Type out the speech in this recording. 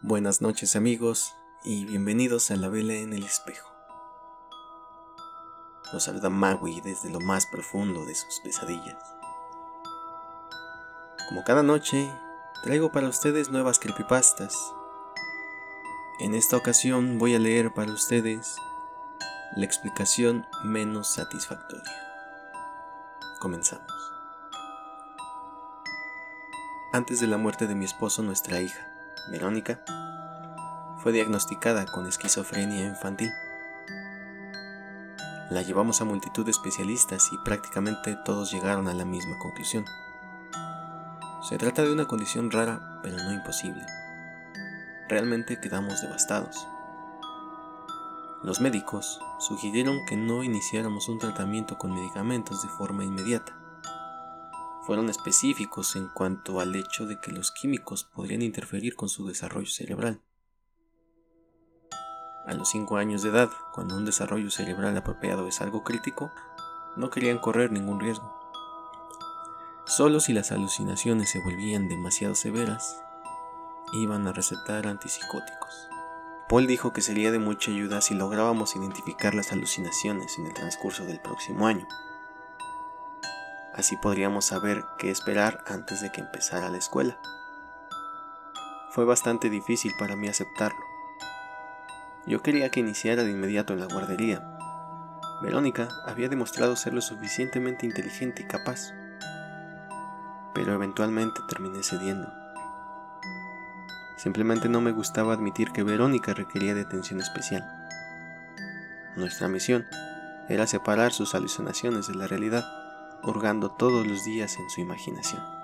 Buenas noches amigos y bienvenidos a la vela en el espejo. Los saluda Maui desde lo más profundo de sus pesadillas. Como cada noche, traigo para ustedes nuevas creepypastas. En esta ocasión voy a leer para ustedes la explicación menos satisfactoria. Comenzamos. Antes de la muerte de mi esposo, nuestra hija, Verónica, fue diagnosticada con esquizofrenia infantil. La llevamos a multitud de especialistas y prácticamente todos llegaron a la misma conclusión. Se trata de una condición rara, pero no imposible. Realmente quedamos devastados. Los médicos sugirieron que no iniciáramos un tratamiento con medicamentos de forma inmediata fueron específicos en cuanto al hecho de que los químicos podrían interferir con su desarrollo cerebral. A los 5 años de edad, cuando un desarrollo cerebral apropiado es algo crítico, no querían correr ningún riesgo. Solo si las alucinaciones se volvían demasiado severas, iban a recetar antipsicóticos. Paul dijo que sería de mucha ayuda si lográbamos identificar las alucinaciones en el transcurso del próximo año. Así podríamos saber qué esperar antes de que empezara la escuela. Fue bastante difícil para mí aceptarlo. Yo quería que iniciara de inmediato en la guardería. Verónica había demostrado ser lo suficientemente inteligente y capaz, pero eventualmente terminé cediendo. Simplemente no me gustaba admitir que Verónica requería de atención especial. Nuestra misión era separar sus alucinaciones de la realidad hurgando todos los días en su imaginación.